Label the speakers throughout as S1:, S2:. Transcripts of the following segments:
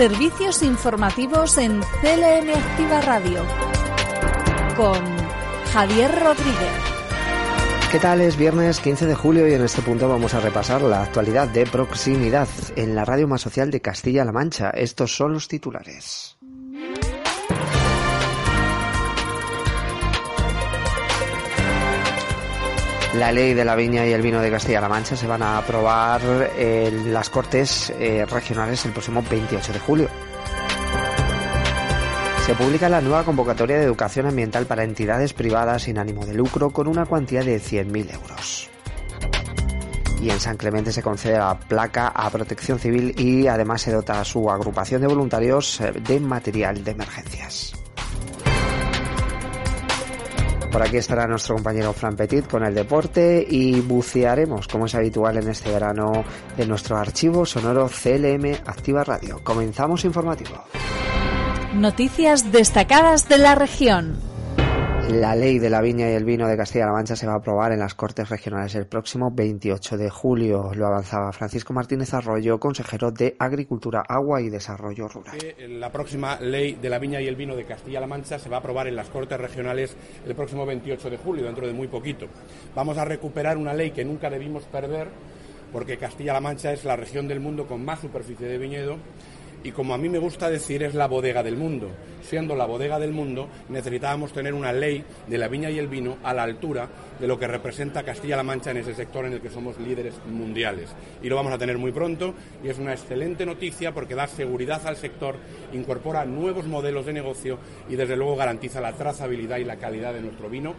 S1: Servicios informativos en CLM Activa Radio con Javier Rodríguez.
S2: ¿Qué tal? Es viernes 15 de julio y en este punto vamos a repasar la actualidad de proximidad en la radio más social de Castilla-La Mancha. Estos son los titulares. La ley de la viña y el vino de Castilla-La Mancha se van a aprobar en las Cortes eh, Regionales el próximo 28 de julio. Se publica la nueva convocatoria de educación ambiental para entidades privadas sin ánimo de lucro con una cuantía de 100.000 euros. Y en San Clemente se concede la placa a protección civil y además se dota a su agrupación de voluntarios eh, de material de emergencias. Por aquí estará nuestro compañero Fran Petit con el deporte y bucearemos, como es habitual en este verano, en nuestro archivo sonoro CLM Activa Radio. Comenzamos informativo.
S1: Noticias destacadas de la región.
S2: La ley de la viña y el vino de Castilla-La Mancha se va a aprobar en las Cortes Regionales el próximo 28 de julio. Lo avanzaba Francisco Martínez Arroyo, consejero de Agricultura, Agua y Desarrollo Rural.
S3: La próxima ley de la viña y el vino de Castilla-La Mancha se va a aprobar en las Cortes Regionales el próximo 28 de julio, dentro de muy poquito. Vamos a recuperar una ley que nunca debimos perder, porque Castilla-La Mancha es la región del mundo con más superficie de viñedo y como a mí me gusta decir es la bodega del mundo. Siendo la bodega del mundo, necesitábamos tener una ley de la viña y el vino a la altura de lo que representa Castilla-La Mancha en ese sector en el que somos líderes mundiales. Y lo vamos a tener muy pronto y es una excelente noticia porque da seguridad al sector, incorpora nuevos modelos de negocio y desde luego garantiza la trazabilidad y la calidad de nuestro vino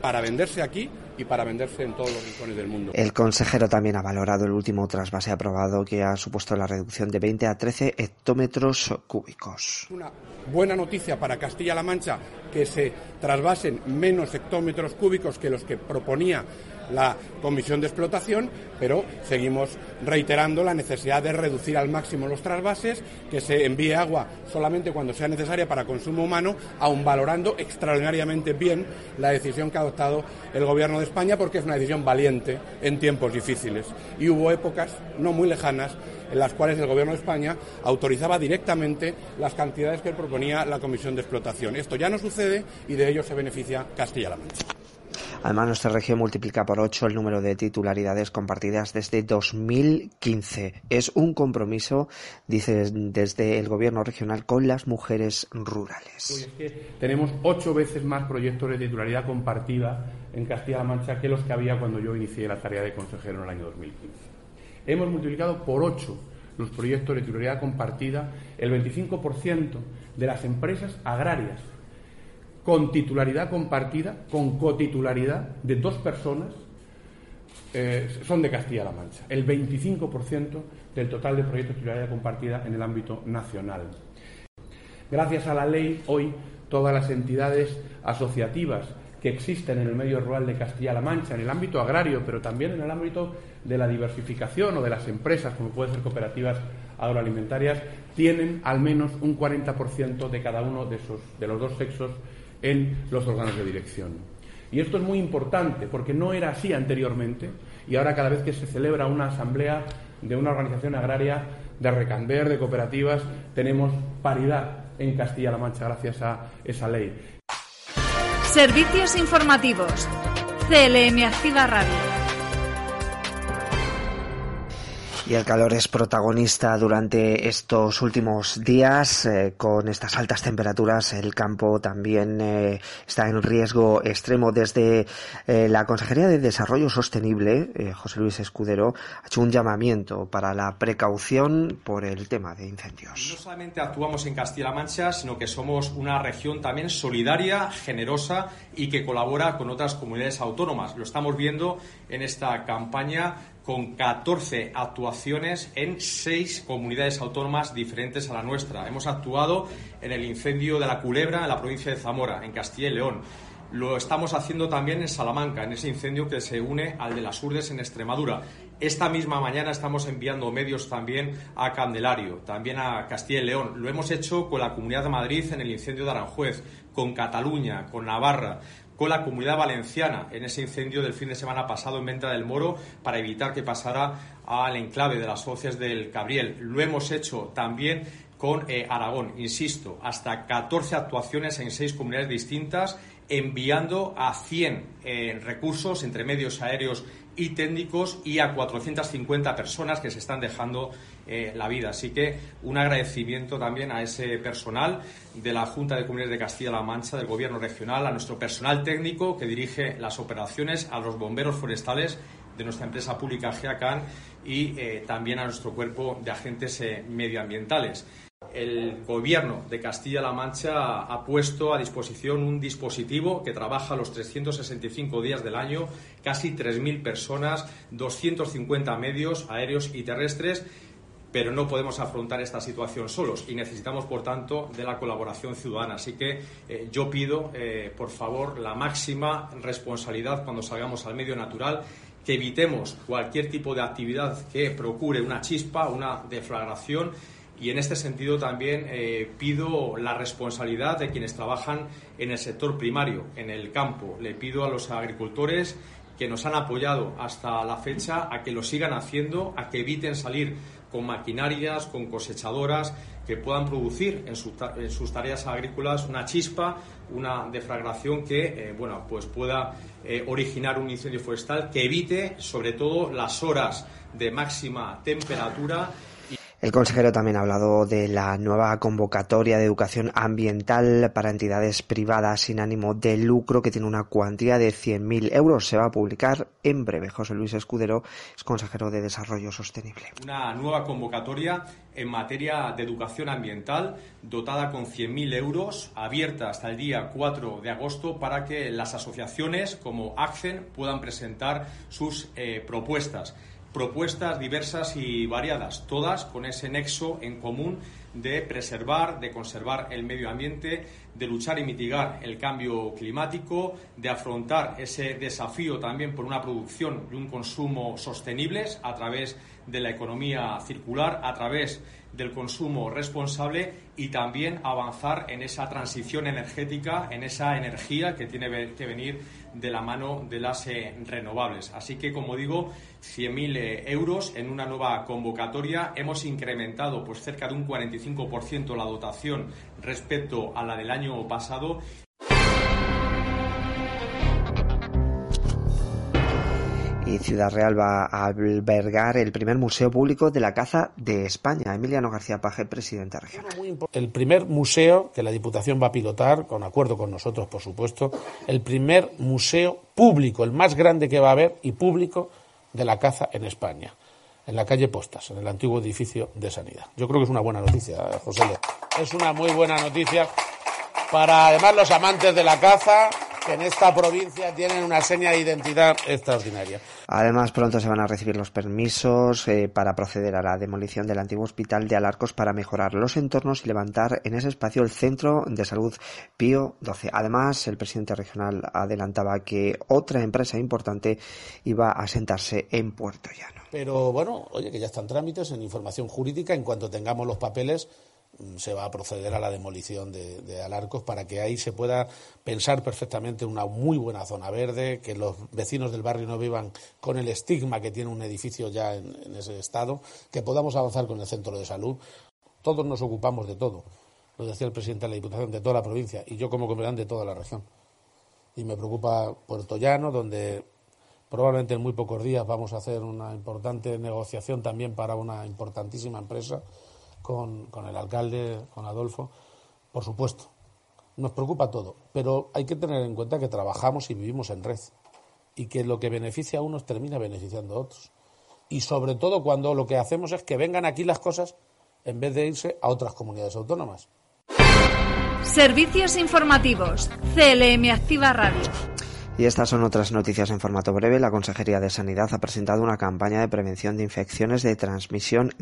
S3: para venderse aquí y para venderse en todos los rincones del mundo.
S2: El consejero también ha valorado el último trasvase aprobado que ha supuesto la reducción de 20 a 13 hectómetros cúbicos.
S3: Una buena noticia para Castilla-La Mancha que se trasvasen menos hectómetros cúbicos que los que proponía la comisión de explotación, pero seguimos reiterando la necesidad de reducir al máximo los trasvases, que se envíe agua solamente cuando sea necesaria para consumo humano, aun valorando extraordinariamente bien la decisión que ha adoptado el Gobierno de España, porque es una decisión valiente en tiempos difíciles. Y hubo épocas no muy lejanas en las cuales el Gobierno de España autorizaba directamente las cantidades que proponía la Comisión de Explotación. Esto ya no sucede y de ello se beneficia Castilla-La Mancha.
S2: Además, nuestra región multiplica por ocho el número de titularidades compartidas desde 2015. Es un compromiso, dice desde el gobierno regional, con las mujeres rurales.
S3: tenemos ocho veces más proyectos de titularidad compartida en Castilla-La Mancha que los que había cuando yo inicié la tarea de consejero en el año 2015. Hemos multiplicado por ocho los proyectos de titularidad compartida, el 25% de las empresas agrarias con titularidad compartida, con cotitularidad de dos personas, eh, son de Castilla-La Mancha. El 25% del total de proyectos de titularidad compartida en el ámbito nacional. Gracias a la ley, hoy todas las entidades asociativas que existen en el medio rural de Castilla-La Mancha, en el ámbito agrario, pero también en el ámbito de la diversificación o de las empresas, como pueden ser cooperativas agroalimentarias, tienen al menos un 40% de cada uno de, esos, de los dos sexos en los órganos de dirección. Y esto es muy importante porque no era así anteriormente y ahora cada vez que se celebra una asamblea de una organización agraria, de Recander, de cooperativas, tenemos paridad en Castilla-La Mancha gracias a esa ley.
S1: Servicios informativos. CLM Activa Radio.
S2: Y el calor es protagonista durante estos últimos días. Eh, con estas altas temperaturas, el campo también eh, está en riesgo extremo. Desde eh, la Consejería de Desarrollo Sostenible, José Luis Escudero, ha hecho un llamamiento para la precaución por el tema de incendios.
S4: No solamente actuamos en Castilla-La Mancha, sino que somos una región también solidaria, generosa y que colabora con otras comunidades autónomas. Lo estamos viendo en esta campaña con 14 actuaciones en seis comunidades autónomas diferentes a la nuestra. Hemos actuado en el incendio de la Culebra en la provincia de Zamora, en Castilla y León. Lo estamos haciendo también en Salamanca, en ese incendio que se une al de las Urdes en Extremadura. Esta misma mañana estamos enviando medios también a Candelario, también a Castilla y León. Lo hemos hecho con la Comunidad de Madrid en el incendio de Aranjuez, con Cataluña, con Navarra con la comunidad valenciana en ese incendio del fin de semana pasado en Venta del Moro para evitar que pasara al enclave de las socias del Cabriel. Lo hemos hecho también con eh, Aragón, insisto, hasta 14 actuaciones en seis comunidades distintas, enviando a 100 eh, recursos entre medios aéreos y técnicos y a 450 personas que se están dejando eh, la vida. Así que un agradecimiento también a ese personal de la Junta de Comunidades de Castilla-La Mancha, del Gobierno regional, a nuestro personal técnico que dirige las operaciones, a los bomberos forestales de nuestra empresa pública GEACAN y eh, también a nuestro cuerpo de agentes eh, medioambientales el Gobierno de Castilla-La Mancha ha puesto a disposición un dispositivo que trabaja los 365 días del año, casi 3.000 personas, 250 medios aéreos y terrestres, pero no podemos afrontar esta situación solos y necesitamos, por tanto, de la colaboración ciudadana. Así que eh, yo pido, eh, por favor, la máxima responsabilidad cuando salgamos al medio natural que evitemos cualquier tipo de actividad que procure una chispa, una deflagración y en este sentido también eh, pido la responsabilidad de quienes trabajan en el sector primario, en el campo. Le pido a los agricultores que nos han apoyado hasta la fecha a que lo sigan haciendo, a que eviten salir con maquinarias, con cosechadoras que puedan producir en, sus tareas agrícolas una chispa, una deflagración que eh, bueno, pues pueda eh, originar un incendio forestal que evite sobre todo las horas de máxima temperatura
S2: el consejero también ha hablado de la nueva convocatoria de educación ambiental para entidades privadas sin ánimo de lucro que tiene una cuantía de 100.000 euros. Se va a publicar en breve. José Luis Escudero es consejero de Desarrollo Sostenible.
S4: Una nueva convocatoria en materia de educación ambiental dotada con 100.000 euros, abierta hasta el día 4 de agosto para que las asociaciones como ACCEN puedan presentar sus eh, propuestas propuestas diversas y variadas, todas con ese nexo en común de preservar, de conservar el medio ambiente, de luchar y mitigar el cambio climático, de afrontar ese desafío también por una producción y un consumo sostenibles a través de la economía circular, a través del consumo responsable y también avanzar en esa transición energética, en esa energía que tiene que venir de la mano de las eh, renovables. Así que, como digo, 100.000 eh, euros en una nueva convocatoria. Hemos incrementado pues cerca de un 45% la dotación respecto a la del año pasado
S2: y Ciudad Real va a albergar el primer museo público de la caza de España. Emiliano García Paje, presidente regional.
S5: El primer museo que la Diputación va a pilotar, con acuerdo con nosotros, por supuesto, el primer museo público, el más grande que va a haber y público de la caza en España, en la calle Postas, en el antiguo edificio de Sanidad. Yo creo que es una buena noticia, José. Es una muy buena noticia para además los amantes de la caza que en esta provincia tienen una seña de identidad extraordinaria.
S2: Además, pronto se van a recibir los permisos eh, para proceder a la demolición del antiguo hospital de Alarcos para mejorar los entornos y levantar en ese espacio el Centro de Salud Pío XII. Además, el presidente regional adelantaba que otra empresa importante iba a sentarse en Puerto Llano.
S5: Pero bueno, oye, que ya están trámites en información jurídica. En cuanto tengamos los papeles, se va a proceder a la demolición de, Alarcos para que ahí se pueda pensar perfectamente una muy buena zona verde, que los vecinos del barrio no vivan con el estigma que tiene un edificio ya en, ese estado, que podamos avanzar con el centro de salud. Todos nos ocupamos de todo, lo decía el presidente de la Diputación, de toda la provincia y yo como comandante de toda la región. Y me preocupa Puerto Llano, donde probablemente en muy pocos días vamos a hacer una importante negociación también para una importantísima empresa con, el alcalde, con Adolfo, por supuesto. Nos preocupa todo, pero hay que tener en cuenta que trabajamos y vivimos en red y que lo que beneficia a unos termina beneficiando a otros. Y sobre todo cuando lo que hacemos es que vengan aquí las cosas en vez de irse a otras comunidades autónomas.
S1: Servicios informativos. CLM Activa Radio.
S2: Y estas son otras noticias en formato breve. La Consejería de Sanidad ha presentado una campaña de prevención de infecciones de transmisión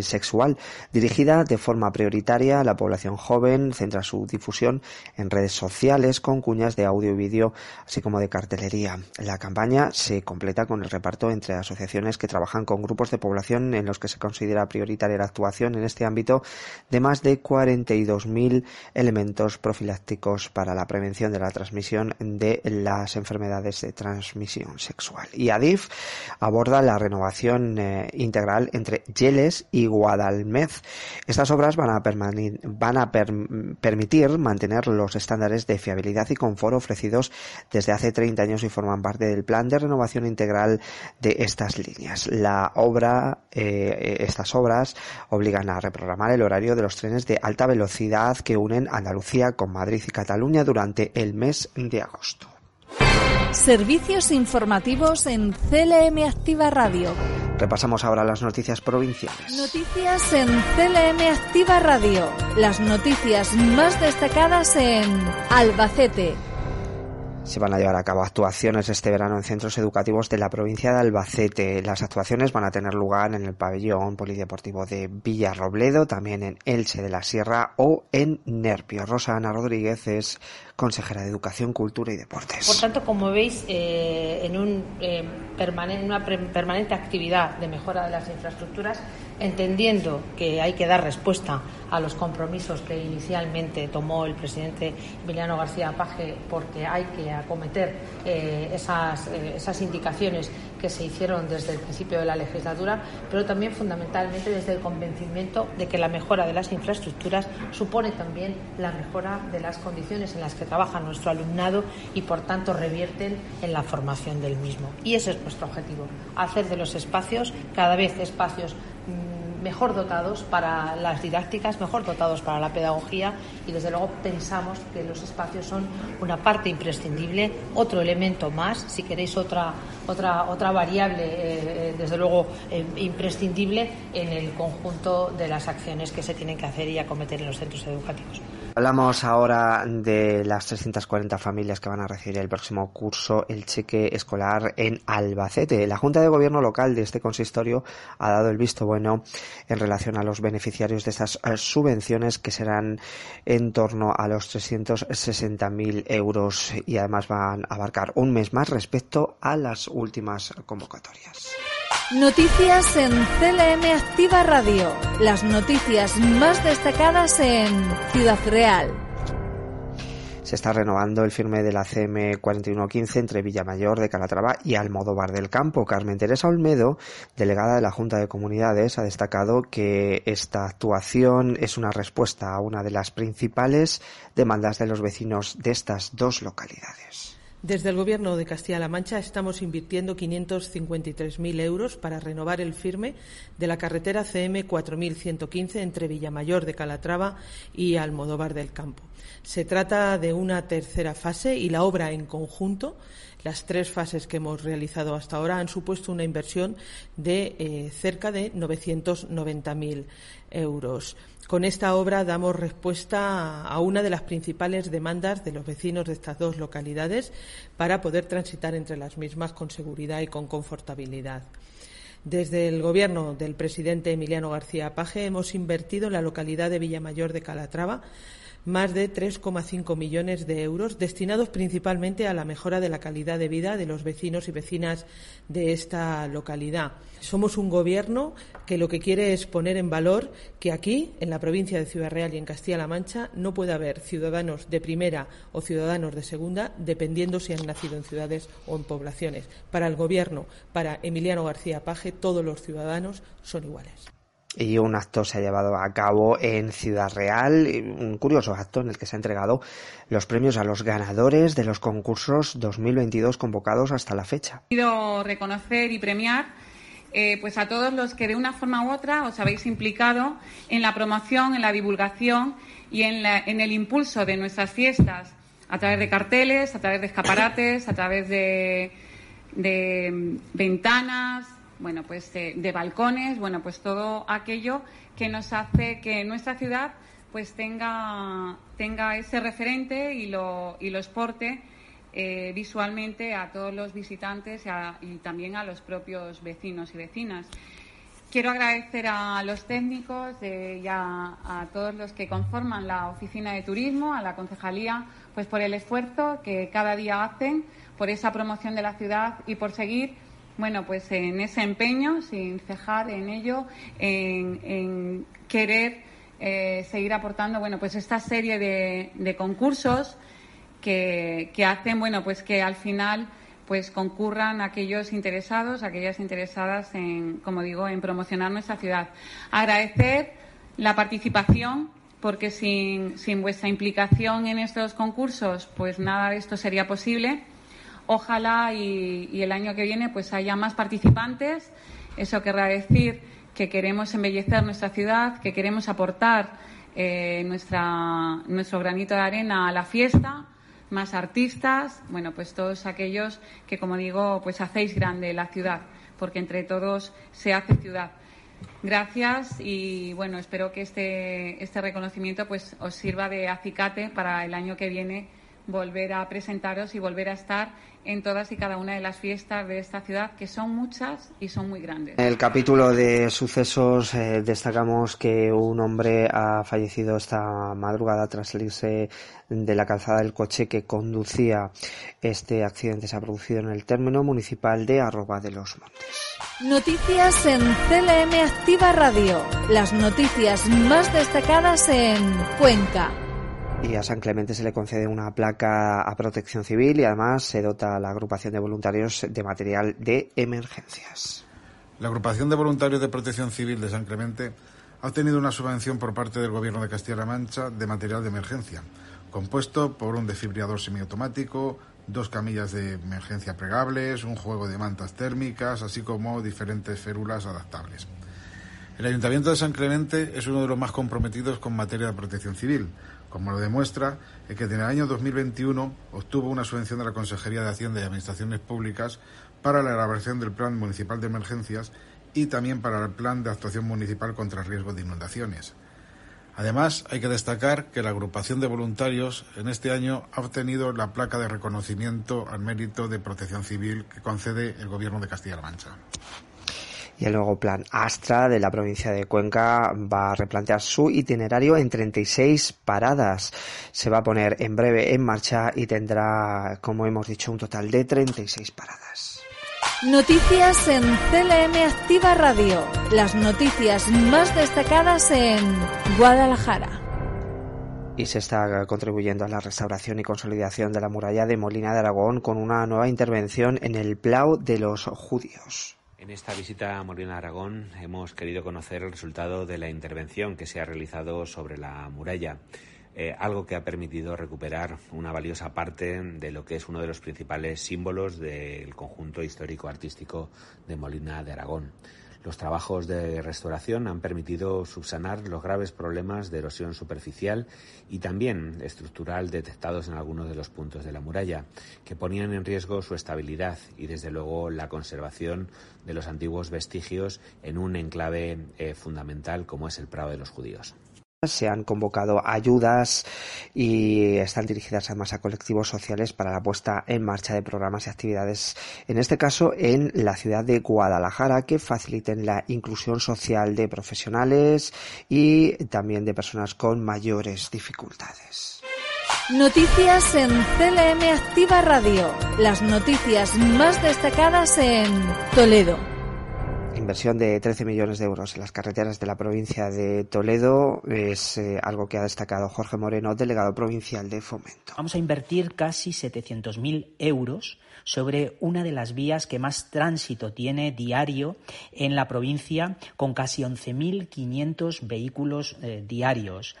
S2: sexual dirigida de forma prioritaria a la población joven. Centra su difusión en redes sociales con cuñas de audio y vídeo, así como de cartelería. La campaña se completa con el reparto entre asociaciones que trabajan con grupos de población en los que se considera prioritaria la actuación en este ámbito de más de 42.000 elementos profilácticos para la prevención de la transmisión de la las enfermedades de transmisión sexual. Y ADIF aborda la renovación eh, integral entre Yeles y Guadalmez. Estas obras van a, van a permitir mantener los estándares de fiabilidad y confort ofrecidos desde hace 30 años y forman parte del plan de renovación integral de estas líneas. La obra, eh, estas obras obligan a reprogramar el horario de los trenes de alta velocidad que unen Andalucía con Madrid y Cataluña durante el mes de agosto.
S1: Servicios informativos en CLM Activa Radio.
S2: Repasamos ahora las noticias provinciales.
S1: Noticias en CLM Activa Radio. Las noticias más destacadas en Albacete,
S2: se van a llevar a cabo actuaciones este verano en centros educativos de la provincia de Albacete. Las actuaciones van a tener lugar en el pabellón polideportivo de Villarrobledo, también en Elche de la Sierra o en Nerpio. Rosa Ana Rodríguez es consejera de Educación, Cultura y Deportes.
S6: Por tanto, como veis, eh, en un, eh, una permanente actividad de mejora de las infraestructuras, entendiendo que hay que dar respuesta a los compromisos que inicialmente tomó el presidente Emiliano García Paje, porque hay que acometer eh, esas, esas indicaciones que se hicieron desde el principio de la legislatura, pero también fundamentalmente desde el convencimiento de que la mejora de las infraestructuras supone también la mejora de las condiciones en las que trabaja nuestro alumnado y, por tanto, revierten en la formación del mismo. Y ese es nuestro objetivo, hacer de los espacios cada vez espacios mm, mejor dotados para las didácticas, mejor dotados para la pedagogía y desde luego pensamos que los espacios son una parte imprescindible, otro elemento más, si queréis otra otra otra variable eh, eh, desde luego eh, imprescindible en el conjunto de las acciones que se tienen que hacer y acometer en los centros educativos.
S2: Hablamos ahora de las 340 familias que van a recibir el próximo curso el cheque escolar en Albacete. La Junta de Gobierno local de este consistorio ha dado el visto bueno en relación a los beneficiarios de estas eh, subvenciones que serán en torno a los 360.000 euros y además van a abarcar un mes más respecto a las últimas convocatorias.
S1: Noticias en CLM Activa Radio. Las noticias más destacadas en Ciudad Real.
S2: Se está renovando el firme de la CM 4115 entre Villamayor de Calatrava y Almodóvar del Campo. Carmen Teresa Olmedo, delegada de la Junta de Comunidades, ha destacado que esta actuación es una respuesta a una de las principales demandas de los vecinos de estas dos localidades.
S7: Desde el Gobierno de Castilla-La Mancha estamos invirtiendo 553.000 euros para renovar el firme de la carretera CM 4115 entre Villamayor de Calatrava y Almodóvar del Campo. Se trata de una tercera fase y la obra en conjunto, las tres fases que hemos realizado hasta ahora, han supuesto una inversión de eh, cerca de 990.000 euros. Con esta obra damos respuesta a una de las principales demandas de los vecinos de estas dos localidades para poder transitar entre las mismas con seguridad y con confortabilidad. Desde el Gobierno del presidente Emiliano García Paje hemos invertido en la localidad de Villamayor de Calatrava más de 3,5 millones de euros destinados principalmente a la mejora de la calidad de vida de los vecinos y vecinas de esta localidad. Somos un gobierno que lo que quiere es poner en valor que aquí, en la provincia de Ciudad Real y en Castilla-La Mancha, no puede haber ciudadanos de primera o ciudadanos de segunda, dependiendo si han nacido en ciudades o en poblaciones. Para el gobierno, para Emiliano García Paje, todos los ciudadanos son iguales
S2: y un acto se ha llevado a cabo en Ciudad Real, un curioso acto en el que se han entregado los premios a los ganadores de los concursos 2022 convocados hasta la fecha.
S8: Quiero reconocer y premiar eh, pues a todos los que de una forma u otra os habéis implicado en la promoción, en la divulgación y en, en el impulso de nuestras fiestas a través de carteles, a través de escaparates, a través de, de ventanas, bueno, pues de, balcones, bueno, pues todo aquello que nos hace que nuestra ciudad pues tenga, tenga ese referente y lo, y lo exporte eh, visualmente a todos los visitantes y, también a los propios vecinos y vecinas. Quiero agradecer a los técnicos y a, todos los que conforman la Oficina de Turismo, a la Concejalía, pues por el esfuerzo que cada día hacen por esa promoción de la ciudad y por seguir bueno, pues en ese empeño, sin cejar en ello, en, querer eh, seguir aportando, bueno, pues esta serie de, concursos que, hacen, bueno, pues que al final pues concurran aquellos interesados, aquellas interesadas en, como digo, en promocionar nuestra ciudad. Agradecer la participación porque sin, sin vuestra implicación en estos concursos, pues nada de esto sería posible ojalá y, el año que viene pues haya más participantes. Eso querrá decir que queremos embellecer nuestra ciudad, que queremos aportar eh, nuestra, nuestro granito de arena a la fiesta, más artistas, bueno, pues todos aquellos que, como digo, pues hacéis grande la ciudad, porque entre todos se hace ciudad. Gracias y bueno, espero que este, este reconocimiento pues os sirva de acicate para el año que viene volver a presentaros y volver a estar en todas y cada una de las fiestas de esta ciudad, que son muchas y son muy grandes.
S2: En el capítulo de sucesos eh, destacamos que un hombre ha fallecido esta madrugada tras salirse de la calzada del coche que conducía. Este accidente se ha producido en el término municipal de Arroba de los Montes.
S1: Noticias en CLM Activa Radio. Las noticias más destacadas en Cuenca.
S2: Y a San Clemente se le concede una placa a protección civil y además se dota a la agrupación de voluntarios de material de emergencias.
S9: La agrupación de voluntarios de protección civil de San Clemente ha obtenido una subvención por parte del Gobierno de Castilla-La Mancha de material de emergencia, compuesto por un desfibrilador semiautomático, dos camillas de emergencia plegables, un juego de mantas térmicas, así como diferentes férulas adaptables. El Ayuntamiento de San Clemente es uno de los más comprometidos con materia de protección civil, como lo demuestra el que en el año 2021 obtuvo una subvención de la Consejería de Hacienda y Administraciones Públicas para la elaboración del Plan Municipal de Emergencias y también para el Plan de Actuación Municipal contra el Riesgo de Inundaciones. Además, hay que destacar que la agrupación de voluntarios en este año ha obtenido la placa de reconocimiento al mérito de protección civil que concede el Gobierno de Castilla-La Mancha
S2: y el nuevo plan Astra de la provincia de Cuenca va a replantear su itinerario en 36 paradas. Se va a poner en breve en marcha y tendrá, como hemos dicho, un total de 36 paradas.
S1: Noticias en CLM Activa Radio. Las noticias más destacadas en Guadalajara
S2: y se está contribuyendo a la restauración y consolidación de la muralla de Molina de Aragón con una nueva intervención en el Plau de los Judíos.
S10: En esta visita a Molina Aragón hemos querido conocer el resultado de la intervención que se ha realizado sobre la muralla. Eh, algo que ha permitido recuperar una valiosa parte de lo que es uno de los principales símbolos del conjunto histórico-artístico de Molina de Aragón. Los trabajos de restauración han permitido subsanar los graves problemas de erosión superficial y también estructural detectados en algunos de los puntos de la muralla, que ponían en riesgo su estabilidad y, desde luego, la conservación de los antiguos vestigios en un enclave eh, fundamental como es el Prado de los Judíos.
S2: Se han convocado ayudas y están dirigidas además a colectivos sociales para la puesta en marcha de programas y actividades, en este caso en la ciudad de Guadalajara, que faciliten la inclusión social de profesionales y también de personas con mayores dificultades.
S1: Noticias en CLM Activa Radio. Las noticias más destacadas en Toledo
S2: inversión de 13 millones de euros en las carreteras de la provincia de Toledo es eh, algo que ha destacado Jorge Moreno, delegado provincial de Fomento.
S11: Vamos a invertir casi 700.000 euros sobre una de las vías que más tránsito tiene diario en la provincia, con casi 11.500 vehículos eh, diarios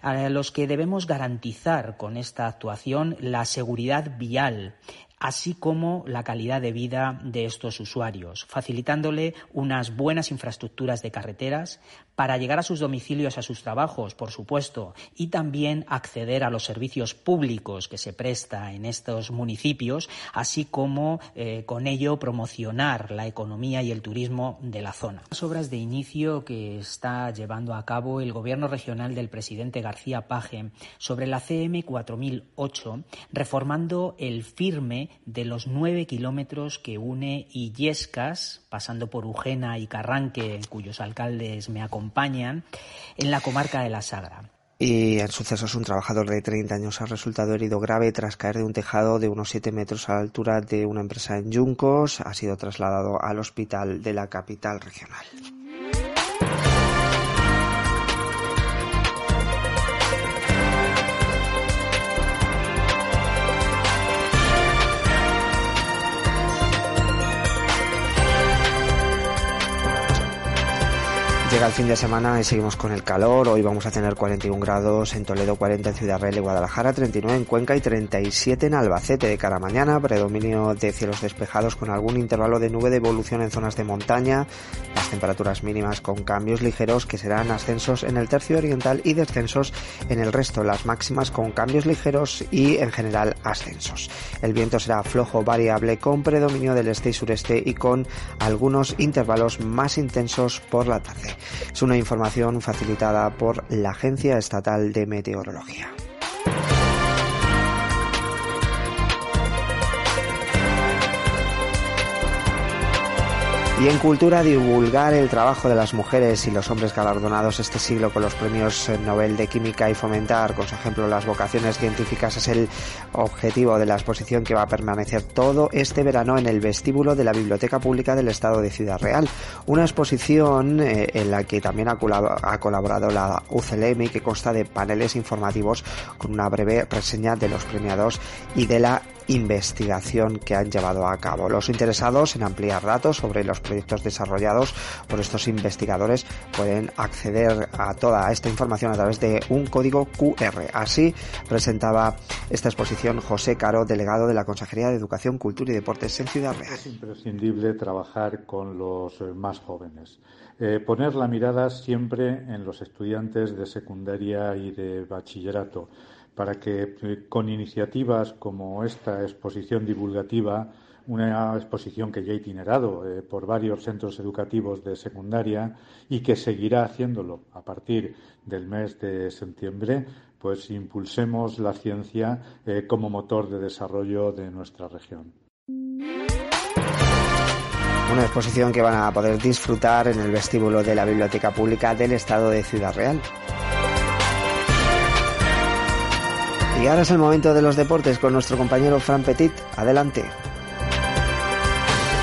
S11: a los que debemos garantizar con esta actuación la seguridad vial así como la calidad de vida de estos usuarios, facilitándole unas buenas infraestructuras de carreteras para llegar a sus domicilios, a sus trabajos, por supuesto, y también acceder a los servicios públicos que se presta en estos municipios, así como eh, con ello promocionar la economía y el turismo de la zona. Las obras de inicio que está llevando a cabo el Gobierno regional del presidente García Paje sobre la CM 4008, reformando el firme de los nueve kilómetros que une Illescas, pasando por Ujena y Carranque, cuyos alcaldes me acompañan, en la comarca de la Sagra.
S2: Y en sucesos, un trabajador de 30 años ha resultado herido grave tras caer de un tejado de unos 7 metros a la altura de una empresa en Yuncos. Ha sido trasladado al hospital de la capital regional. Llega el fin de semana y seguimos con el calor. Hoy vamos a tener 41 grados en Toledo, 40 en Ciudad Real y Guadalajara, 39 en Cuenca y 37 en Albacete. De cara a mañana, predominio de cielos despejados con algún intervalo de nube de evolución en zonas de montaña. Las temperaturas mínimas con cambios ligeros que serán ascensos en el tercio oriental y descensos en el resto. Las máximas con cambios ligeros y en general ascensos. El viento será flojo variable con predominio del este y sureste y con algunos intervalos más intensos por la tarde. Es una información facilitada por la Agencia Estatal de Meteorología. Y en cultura, divulgar el trabajo de las mujeres y los hombres galardonados este siglo con los premios Nobel de Química y fomentar, con su ejemplo, las vocaciones científicas es el objetivo de la exposición que va a permanecer todo este verano en el vestíbulo de la Biblioteca Pública del Estado de Ciudad Real. Una exposición eh, en la que también ha colaborado la UCLM que consta de paneles informativos con una breve reseña de los premiados y de la investigación que han llevado a cabo. Los interesados en ampliar datos sobre los proyectos desarrollados por estos investigadores pueden acceder a toda esta información a través de un código QR. Así presentaba esta exposición José Caro, delegado de la Consejería de Educación, Cultura y Deportes en Ciudad Real.
S12: Es imprescindible trabajar con los más jóvenes. Eh, poner la mirada siempre en los estudiantes de secundaria y de bachillerato para que eh, con iniciativas como esta exposición divulgativa, una exposición que ya ha itinerado eh, por varios centros educativos de secundaria y que seguirá haciéndolo a partir del mes de septiembre, pues impulsemos la ciencia eh, como motor de desarrollo de nuestra región.
S2: Una exposición que van a poder disfrutar en el vestíbulo de la Biblioteca Pública del Estado de Ciudad Real. Y ahora es el momento de los deportes con nuestro compañero Fran Petit. Adelante.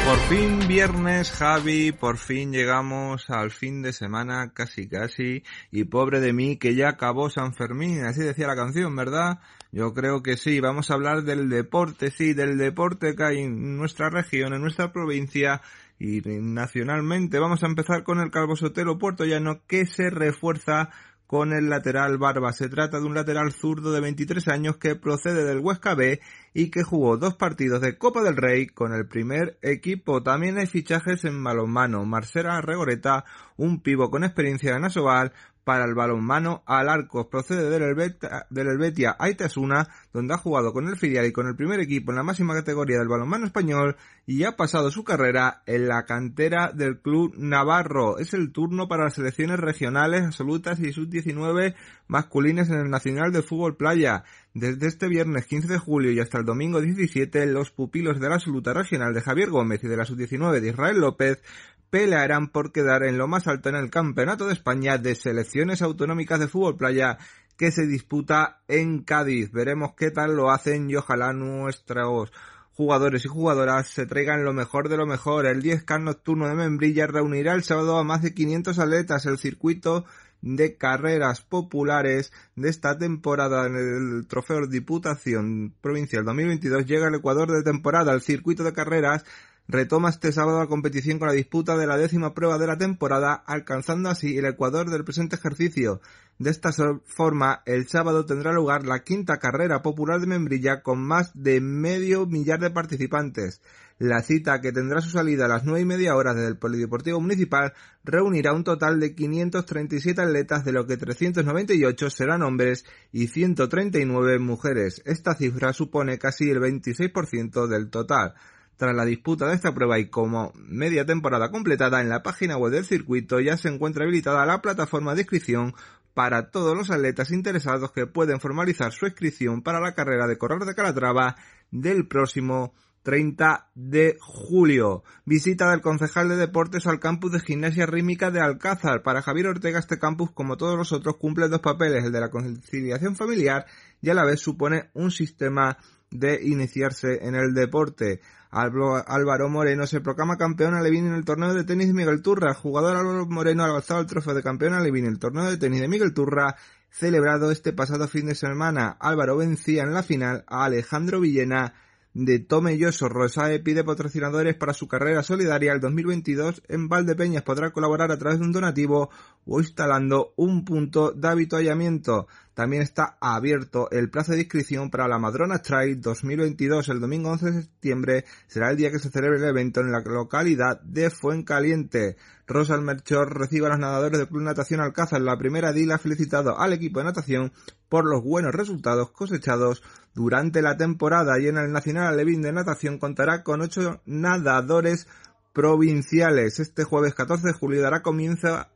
S13: Por fin viernes, Javi, por fin llegamos al fin de semana, casi casi, y pobre de mí que ya acabó San Fermín, así decía la canción, ¿verdad? Yo creo que sí, vamos a hablar del deporte, sí, del deporte que hay en nuestra región, en nuestra provincia y nacionalmente. Vamos a empezar con el Calvo Sotelo Puerto Llano que se refuerza con el lateral Barba. Se trata de un lateral zurdo de 23 años que procede del Huesca B y que jugó dos partidos de Copa del Rey con el primer equipo. También hay fichajes en balonmano. Marcela Regoreta, un pivo con experiencia en Asobal, para el balonmano al arco. Procede del Helvetia, del Aitasuna, donde ha jugado con el filial y con el primer equipo en la máxima categoría del balonmano español y ha pasado su carrera en la cantera del club Navarro. Es el turno para las selecciones regionales absolutas y sub-19 masculinas en el Nacional de Fútbol Playa. Desde este viernes 15 de julio y hasta el domingo 17, los pupilos de la absoluta regional de Javier Gómez y de la sub-19 de Israel López pelearán por quedar en lo más alto en el Campeonato de España de Selecciones Autonómicas de Fútbol Playa que se disputa en Cádiz. Veremos qué tal lo hacen y ojalá nuestros jugadores y jugadoras se traigan lo mejor de lo mejor. El 10K nocturno de Membrilla reunirá el sábado a más de 500 atletas. El circuito de carreras populares de esta temporada en el Trofeo Diputación Provincial 2022 llega al Ecuador de temporada. El circuito de carreras retoma este sábado la competición con la disputa de la décima prueba de la temporada, alcanzando así el Ecuador del presente ejercicio. De esta forma, el sábado tendrá lugar la quinta carrera popular de Membrilla con más de medio millar de participantes. La cita, que tendrá su salida a las nueve y media horas desde el Polideportivo Municipal, reunirá un total de 537 atletas, de lo que 398 serán hombres y 139 mujeres. Esta cifra supone casi el 26% del total. Tras la disputa de esta prueba y como media temporada completada, en la página web del circuito ya se encuentra habilitada la plataforma de inscripción para todos los atletas interesados que pueden formalizar su inscripción para la carrera de correr de Calatrava del próximo 30 de julio. Visita del concejal de deportes al campus de gimnasia rítmica de Alcázar. Para Javier Ortega este campus, como todos los otros, cumple dos papeles, el de la conciliación familiar y a la vez supone un sistema de iniciarse en el deporte. Álvaro Moreno se proclama campeón alevín en el torneo de tenis de Miguel Turra. Jugador Álvaro Moreno ha alcanzado el trofeo de campeón alevín en el torneo de tenis de Miguel Turra celebrado este pasado fin de semana. Álvaro vencía en la final a Alejandro Villena de Tomelloso. Rosae pide patrocinadores para su carrera solidaria el 2022 en Valdepeñas. Podrá colaborar a través de un donativo o instalando un punto de habituallamiento. También está abierto el plazo de inscripción para la Madrona Trail 2022. El domingo 11 de septiembre será el día que se celebre el evento en la localidad de Fuencaliente. Rosa Merchor recibe a los nadadores del Club Natación Alcázar. La primera DIL ha felicitado al equipo de natación por los buenos resultados cosechados durante la temporada y en el Nacional Alevín de Natación contará con ocho nadadores provinciales. Este jueves 14 de julio dará comienzo,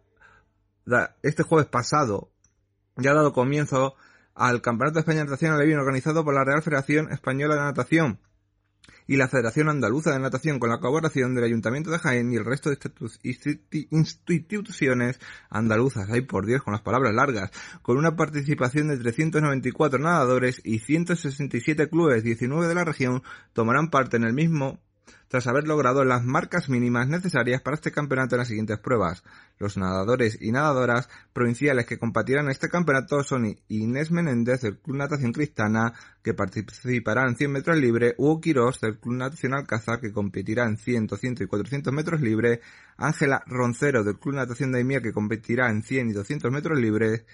S13: este jueves pasado, ya ha dado comienzo al Campeonato de España de Natación organizado por la Real Federación Española de Natación y la Federación Andaluza de Natación con la colaboración del Ayuntamiento de Jaén y el resto de instituciones andaluzas. Ay, por Dios, con las palabras largas. Con una participación de 394 nadadores y 167 clubes, 19 de la región, tomarán parte en el mismo tras haber logrado las marcas mínimas necesarias para este campeonato en las siguientes pruebas. Los nadadores y nadadoras provinciales que competirán en este campeonato son Inés Menéndez del Club Natación Cristana, que participará en 100 metros libre, Hugo Quirós del Club Natación Alcázar, que competirá en 100, 200 y 400 metros libre, Ángela Roncero del Club Natación Daimiel, que competirá en 100 y 200 metros libres,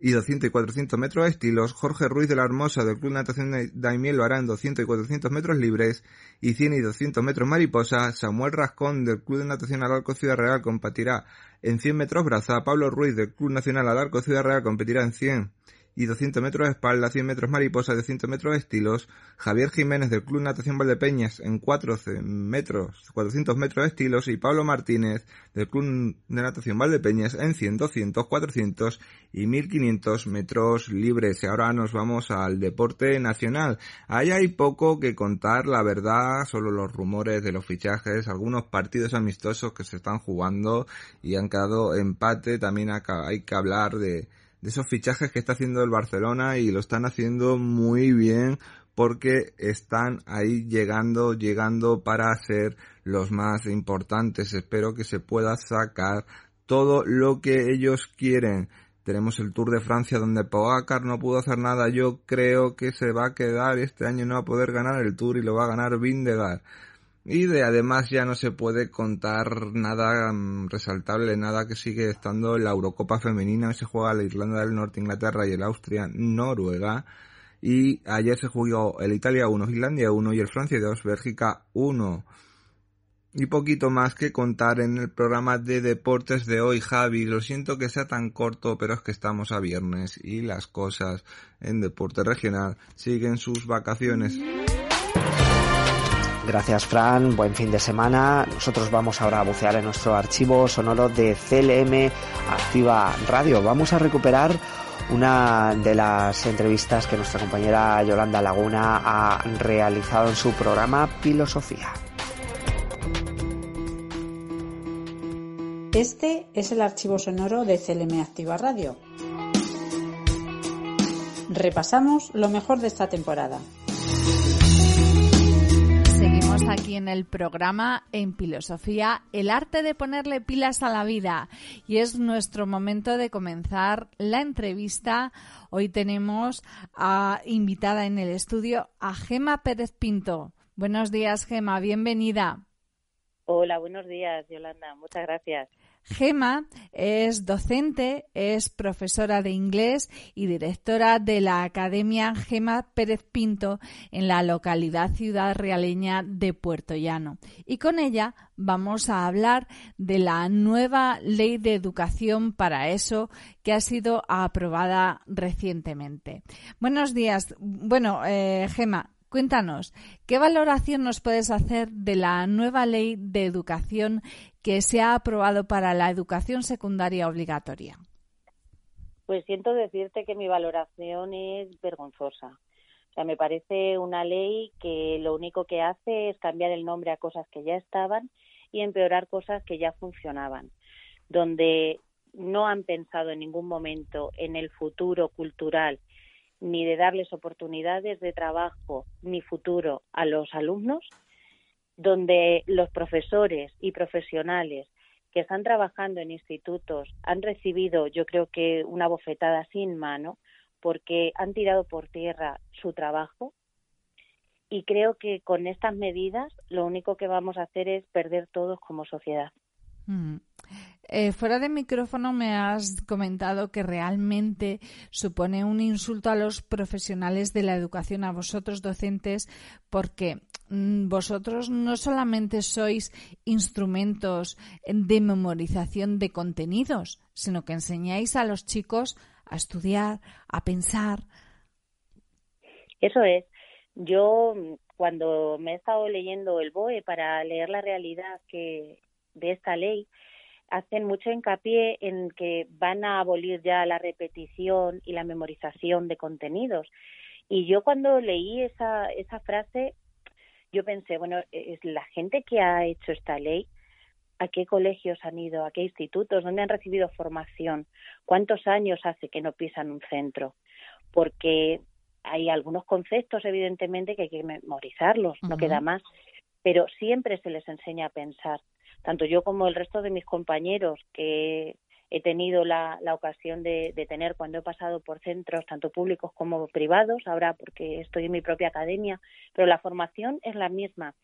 S13: y 200 y 400 metros estilos, Jorge Ruiz de la Hermosa del Club Natación Daimiel lo hará en 200 y 400 metros libres y 100 y 200 metros mariposa, Samuel Rascón del Club de Natación Alarco Ciudad Real competirá en 100 metros braza, Pablo Ruiz del Club Nacional Alarco Ciudad Real competirá en 100 y 200 metros de espalda, 100 metros mariposa, 200 metros de estilos, Javier Jiménez del Club Natación Valdepeñas en 4 metros, 400 metros de estilos y Pablo Martínez del Club de Natación Valdepeñas en 100, 200, 400 y 1500 metros libres. Y ahora nos vamos al deporte nacional. Ahí hay poco que contar, la verdad, solo los rumores de los fichajes, algunos partidos amistosos que se están jugando y han quedado empate, también hay que hablar de de esos fichajes que está haciendo el Barcelona y lo están haciendo muy bien porque están ahí llegando, llegando para ser los más importantes. Espero que se pueda sacar todo lo que ellos quieren. Tenemos el Tour de Francia donde Pogacar no pudo hacer nada. Yo creo que se va a quedar este año no va a poder ganar el Tour y lo va a ganar Vindegar. Y de además ya no se puede contar nada mm, resaltable, nada que sigue estando en la Eurocopa femenina. se juega la Irlanda del Norte, Inglaterra y el Austria, Noruega. Y ayer se jugó el Italia 1, Finlandia 1 y el Francia 2, Bélgica 1. Y poquito más que contar en el programa de deportes de hoy, Javi. Lo siento que sea tan corto, pero es que estamos a viernes y las cosas en deporte regional siguen sus vacaciones.
S2: Gracias, Fran. Buen fin de semana. Nosotros vamos ahora a bucear en nuestro archivo sonoro de CLM Activa Radio. Vamos a recuperar una de las entrevistas que nuestra compañera Yolanda Laguna ha realizado en su programa Filosofía.
S14: Este es el archivo sonoro de CLM Activa Radio. Repasamos lo mejor de esta temporada
S1: aquí en el programa en Filosofía, el arte de ponerle pilas a la vida. Y es nuestro momento de comenzar la entrevista. Hoy tenemos a, invitada en el estudio a Gema Pérez Pinto. Buenos días, Gema, bienvenida.
S15: Hola, buenos días, Yolanda. Muchas gracias.
S1: Gema es docente, es profesora de inglés y directora de la Academia Gema Pérez Pinto en la localidad ciudad realeña de Puerto Llano. Y con ella vamos a hablar de la nueva ley de educación para eso que ha sido aprobada recientemente. Buenos días. Bueno, eh, Gema, Cuéntanos, ¿qué valoración nos puedes hacer de la nueva ley de educación que se ha aprobado para la educación secundaria obligatoria?
S15: Pues siento decirte que mi valoración es vergonzosa. O sea, me parece una ley que lo único que hace es cambiar el nombre a cosas que ya estaban y empeorar cosas que ya funcionaban, donde no han pensado en ningún momento en el futuro cultural ni de darles oportunidades de trabajo ni futuro a los alumnos, donde los profesores y profesionales que están trabajando en institutos han recibido, yo creo que una bofetada sin mano, porque han tirado por tierra su trabajo. Y creo que con estas medidas lo único que vamos a hacer es perder todos como sociedad.
S1: Mm. Eh, fuera de micrófono me has comentado que realmente supone un insulto a los profesionales de la educación, a vosotros docentes, porque mm, vosotros no solamente sois instrumentos de memorización de contenidos, sino que enseñáis a los chicos a estudiar, a pensar.
S15: Eso es. Yo cuando me he estado leyendo el BOE para leer la realidad que de esta ley, hacen mucho hincapié en que van a abolir ya la repetición y la memorización de contenidos. Y yo cuando leí esa, esa frase, yo pensé, bueno, es la gente que ha hecho esta ley, ¿a qué colegios han ido? ¿A qué institutos? ¿Dónde han recibido formación? ¿Cuántos años hace que no pisan un centro? Porque hay algunos conceptos, evidentemente, que hay que memorizarlos, no queda más, pero siempre se les enseña a pensar tanto yo como el resto de mis compañeros que he tenido la, ocasión de, tener cuando he pasado por centros tanto públicos como privados, ahora porque estoy en mi propia academia, pero la formación es la misma.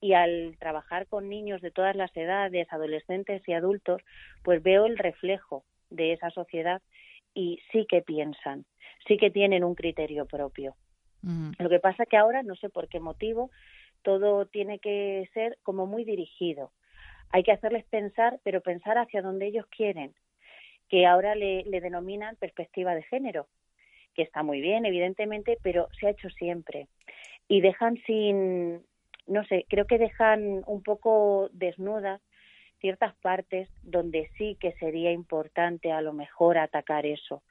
S15: Y al trabajar con niños de todas las edades, adolescentes y adultos, pues veo el reflejo de esa sociedad y sí que piensan, sí que tienen un criterio propio. Lo que pasa que ahora, no sé por qué motivo, todo tiene que ser como muy dirigido hay que hacerles pensar, pero pensar hacia donde ellos quieren, que ahora le, denominan perspectiva de género, que está muy bien, evidentemente, pero se ha hecho siempre. Y dejan sin, no sé, creo que dejan un poco desnudas ciertas partes donde sí que sería importante a lo mejor atacar eso,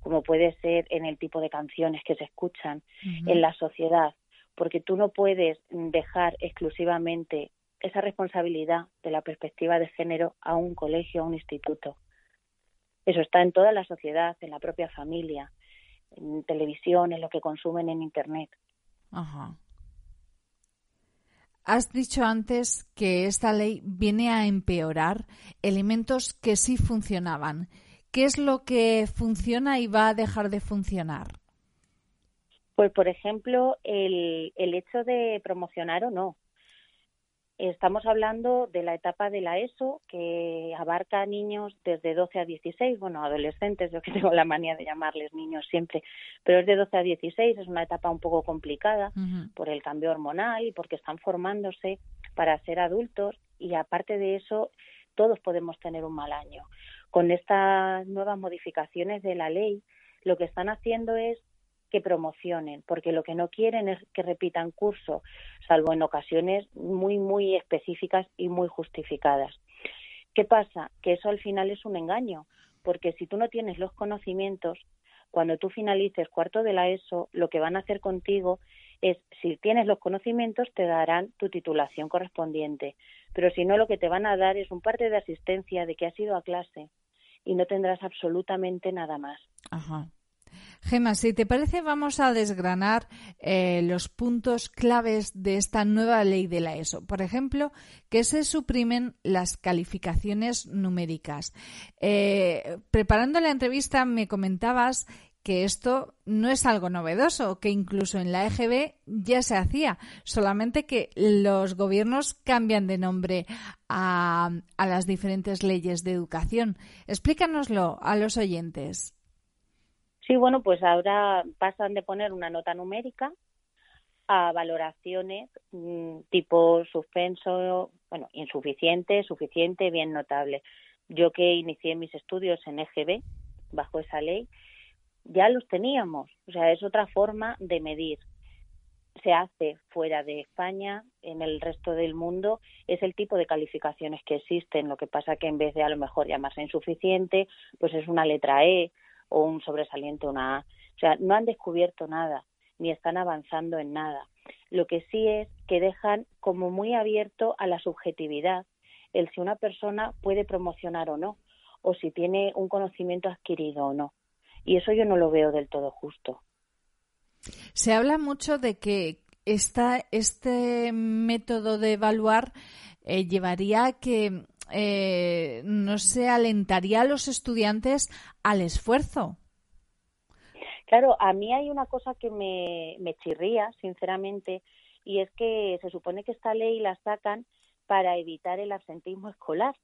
S15: como puede ser en el tipo de canciones que se escuchan en la sociedad, porque tú no puedes dejar exclusivamente esa responsabilidad de la perspectiva de género a un colegio, a un instituto. Eso está en toda la sociedad, en la propia familia, en televisión, en lo que consumen en Internet.
S1: Ajá. Has dicho antes que esta ley viene a empeorar elementos que sí funcionaban. ¿Qué es lo que funciona y va a dejar de funcionar?
S15: Pues, por ejemplo, el, el hecho de promocionar o no Estamos hablando de la etapa de la ESO, que abarca a niños desde 12 a 16, bueno, adolescentes, yo que tengo la manía de llamarles niños siempre, pero es de 12 a 16, es una etapa un poco complicada por el cambio hormonal y porque están formándose para ser adultos y aparte de eso, todos podemos tener un mal año. Con estas nuevas modificaciones de la ley, lo que están haciendo es que promocionen, porque lo que no quieren es que repitan curso, salvo en ocasiones muy, muy específicas y muy justificadas. ¿Qué pasa? Que eso al final es un engaño, porque si tú no tienes los conocimientos, cuando tú finalices cuarto de la ESO, lo que van a hacer contigo es, si tienes los conocimientos, te darán tu titulación correspondiente, pero si no, lo que te van a dar es un parte de asistencia de que has ido a clase y no tendrás absolutamente nada más.
S1: Ajá. Gema, si te parece, vamos a desgranar eh, los puntos claves de esta nueva ley de la ESO. Por ejemplo, que se suprimen las calificaciones numéricas. Eh, preparando la entrevista me comentabas que esto no es algo novedoso, que incluso en la EGB ya se hacía, solamente que los gobiernos cambian de nombre a, a las diferentes leyes de educación. Explícanoslo a los oyentes.
S15: Sí, bueno, pues ahora pasan de poner una nota numérica a valoraciones mm, tipo suspenso, bueno, insuficiente, suficiente, bien notable. Yo que inicié mis estudios en EGB, bajo esa ley, ya los teníamos. O sea, es otra forma de medir. Se hace fuera de España, en el resto del mundo, es el tipo de calificaciones que existen. Lo que pasa que en vez de a lo mejor llamarse insuficiente, pues es una letra E o un sobresaliente, una A. O sea, no han descubierto nada, ni están avanzando en nada. Lo que sí es que dejan como muy abierto a la subjetividad el si una persona puede promocionar o no, o si tiene un conocimiento adquirido o no. Y eso yo no lo veo del todo justo.
S1: Se habla mucho de que esta, este método de evaluar eh, llevaría a que eh, no se alentaría a los estudiantes al esfuerzo.
S15: Claro, a mí hay una cosa que me, me chirría, sinceramente, y es que se supone que esta ley la sacan para evitar el absentismo escolar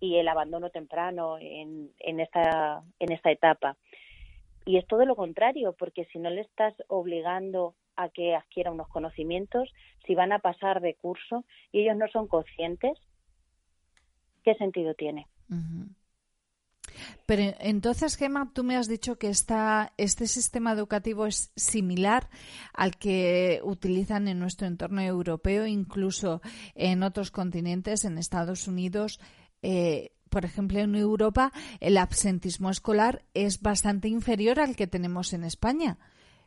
S15: y el abandono temprano en, en, esta, en esta etapa. Y es todo lo contrario, porque si no le estás obligando a que adquiera unos conocimientos, si van a pasar de curso y ellos no son conscientes, ¿qué sentido tiene?
S1: Pero entonces, Gemma, tú me has dicho que esta, este sistema educativo es similar al que utilizan en nuestro entorno europeo, incluso en otros continentes, en Estados Unidos. Eh, por ejemplo, en Europa el absentismo escolar es bastante inferior al que tenemos en España.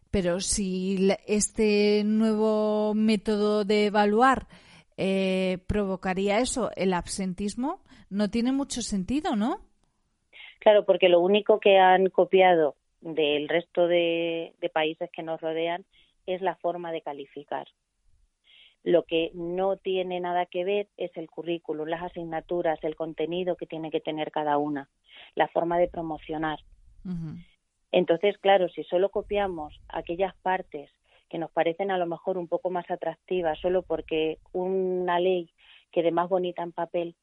S1: Pero si este nuevo método de evaluar eh, provocaría eso, el absentismo, no tiene mucho sentido, ¿no?
S15: Claro, porque lo único que han copiado del resto de, países que nos rodean es la forma de calificar. Lo que no tiene nada que ver es el currículum, las asignaturas, el contenido que tiene que tener cada una, la forma de promocionar. Entonces, claro, si solo copiamos aquellas partes que nos parecen a lo mejor un poco más atractivas, solo porque una ley quede más bonita en papel,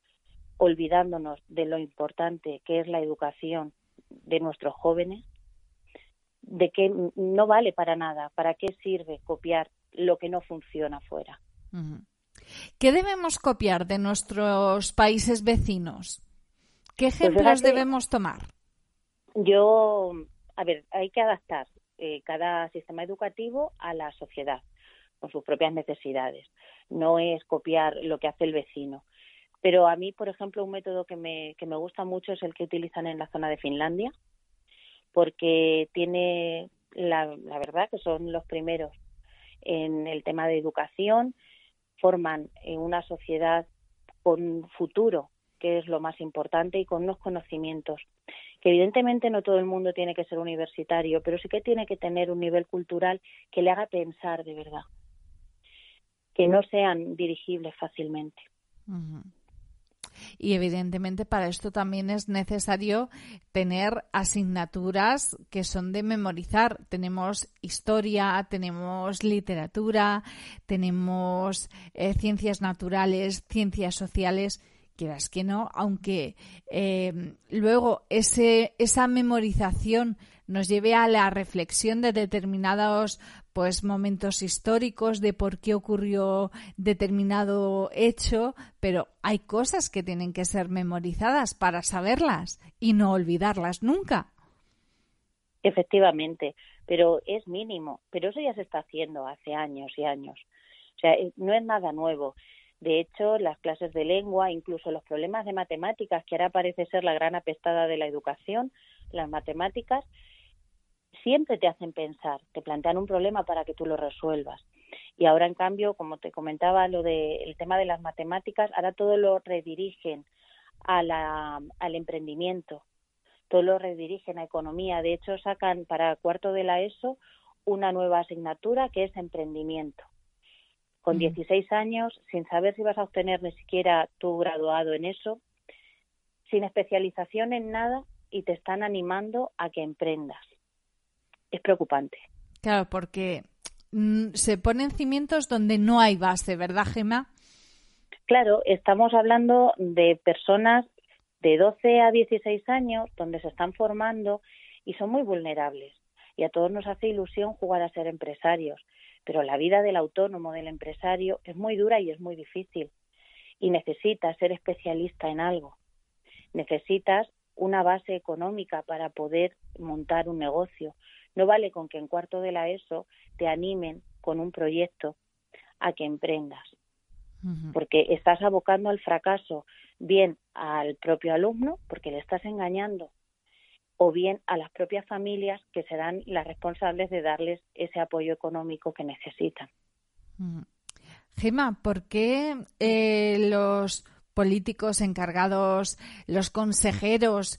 S15: olvidándonos de lo importante que es la educación de nuestros jóvenes, de que no vale para nada, para qué sirve copiar lo que no funciona fuera.
S1: ¿Qué debemos copiar de nuestros países vecinos? ¿Qué pues ejemplos debemos tomar?
S15: Yo, a ver, hay que adaptar eh, cada sistema educativo a la sociedad, con sus propias necesidades. No es copiar lo que hace el vecino. Pero a mí, por ejemplo, un método que me, que me gusta mucho es el que utilizan en la zona de Finlandia, porque tiene, la, la verdad, que son los primeros en el tema de educación, forman una sociedad con futuro, que es lo más importante, y con unos conocimientos que evidentemente no todo el mundo tiene que ser universitario, pero sí que tiene que tener un nivel cultural que le haga pensar de verdad, que no sean dirigibles fácilmente.
S1: Y evidentemente para esto también es necesario tener asignaturas que son de memorizar. Tenemos historia, tenemos literatura, tenemos eh, ciencias naturales, ciencias sociales quieras que no, aunque eh, luego ese, esa memorización nos lleve a la reflexión de determinados pues momentos históricos de por qué ocurrió determinado hecho, pero hay cosas que tienen que ser memorizadas para saberlas y no olvidarlas nunca.
S15: Efectivamente, pero es mínimo, pero eso ya se está haciendo hace años y años. O sea, eh, no es nada nuevo. De hecho, las clases de lengua, incluso los problemas de matemáticas, que ahora parece ser la gran apestada de la educación, las matemáticas, siempre te hacen pensar, te plantean un problema para que tú lo resuelvas. Y ahora, en cambio, como te comentaba, lo del tema de las matemáticas, ahora todo lo redirigen a la, al emprendimiento, todo lo redirigen a economía. De hecho, sacan para cuarto de la ESO una nueva asignatura que es emprendimiento. Con 16 años, sin saber si vas a obtener ni siquiera tu graduado en eso, sin especialización en nada y te están animando a que emprendas es preocupante.
S1: Claro, porque mm, se ponen cimientos donde no hay base, ¿verdad, Gemma?
S15: Claro, estamos hablando de personas de 12 a 16 años donde se están formando y son muy vulnerables. Y a todos nos hace ilusión jugar a ser empresarios, pero la vida del autónomo, del empresario, es muy dura y es muy difícil. Y necesitas ser especialista en algo. Necesitas una base económica para poder montar un negocio. No vale con que en cuarto de la ESO te animen con un proyecto a que emprendas porque estás abocando al fracaso bien al propio alumno, porque le estás engañando, o bien a las propias familias que serán las responsables de darles ese apoyo económico que necesitan.
S1: Gema, ¿por qué eh, los políticos encargados, los consejeros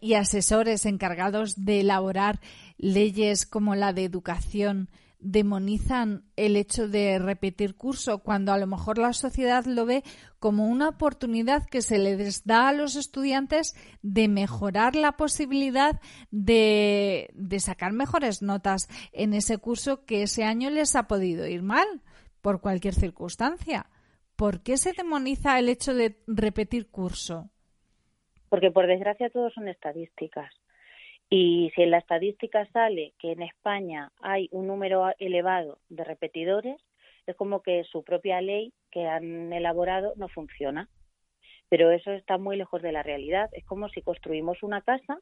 S1: y asesores encargados de elaborar leyes como la de educación demonizan el hecho de repetir curso cuando a lo mejor la sociedad lo ve como una oportunidad que se les da a los estudiantes de mejorar la posibilidad de, sacar mejores notas en ese curso que ese año les ha podido ir mal por cualquier circunstancia. ¿Por qué se demoniza el hecho de repetir curso?
S15: Porque por desgracia todos son estadísticas. Y si en la estadística sale que en España hay un número elevado de repetidores, es como que su propia ley que han elaborado no funciona. Pero eso está muy lejos de la realidad. Es como si construimos una casa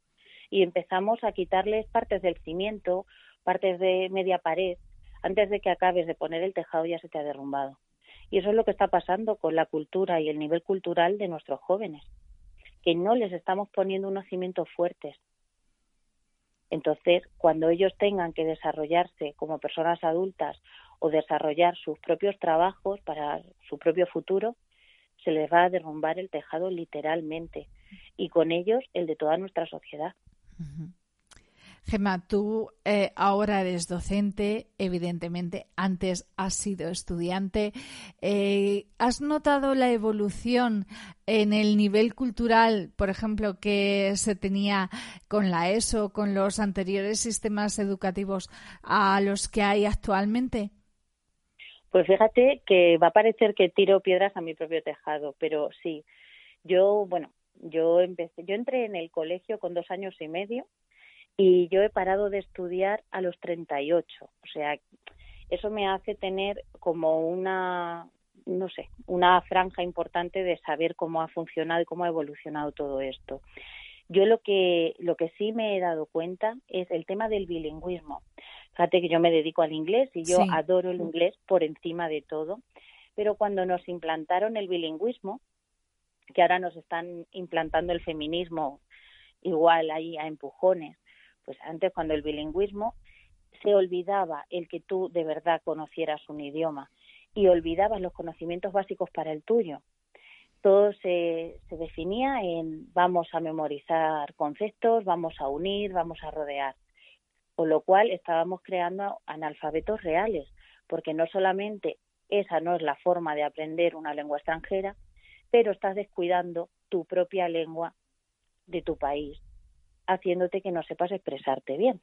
S15: y empezamos a quitarles partes del cimiento, partes de media pared, antes de que acabes de poner el tejado ya se te ha derrumbado. Y eso es lo que está pasando con la cultura y el nivel cultural de nuestros jóvenes, que no les estamos poniendo unos cimientos fuertes. Entonces, cuando ellos tengan que desarrollarse como personas adultas o desarrollar sus propios trabajos para su propio futuro, se les va a derrumbar el tejado literalmente. Y con ellos el de toda nuestra sociedad.
S1: Gemma, tú eh, ahora eres docente, evidentemente, antes has sido estudiante. Eh, ¿Has notado la evolución en el nivel cultural, por ejemplo, que se tenía con la ESO, con los anteriores sistemas educativos a los que hay actualmente?
S15: Pues fíjate que va a parecer que tiro piedras a mi propio tejado, pero sí. Yo, bueno, yo empecé, yo entré en el colegio con dos años y medio y yo he parado de estudiar a los 38. O sea, eso me hace tener como una, no sé, una franja importante de saber cómo ha funcionado y cómo ha evolucionado todo esto. Yo lo que, lo que sí me he dado cuenta es el tema del bilingüismo. Fíjate que yo me dedico al inglés y yo adoro el inglés por encima de todo, pero cuando nos implantaron el bilingüismo, que ahora nos están implantando el feminismo igual ahí a empujones, pues antes cuando el bilingüismo se olvidaba el que tú de verdad conocieras un idioma y olvidabas los conocimientos básicos para el tuyo. Todo se, se definía en vamos a memorizar conceptos, vamos a unir, vamos a rodear. Con lo cual estábamos creando analfabetos reales, porque no solamente esa no es la forma de aprender una lengua extranjera, pero estás descuidando tu propia lengua de tu país, haciéndote que no sepas expresarte bien.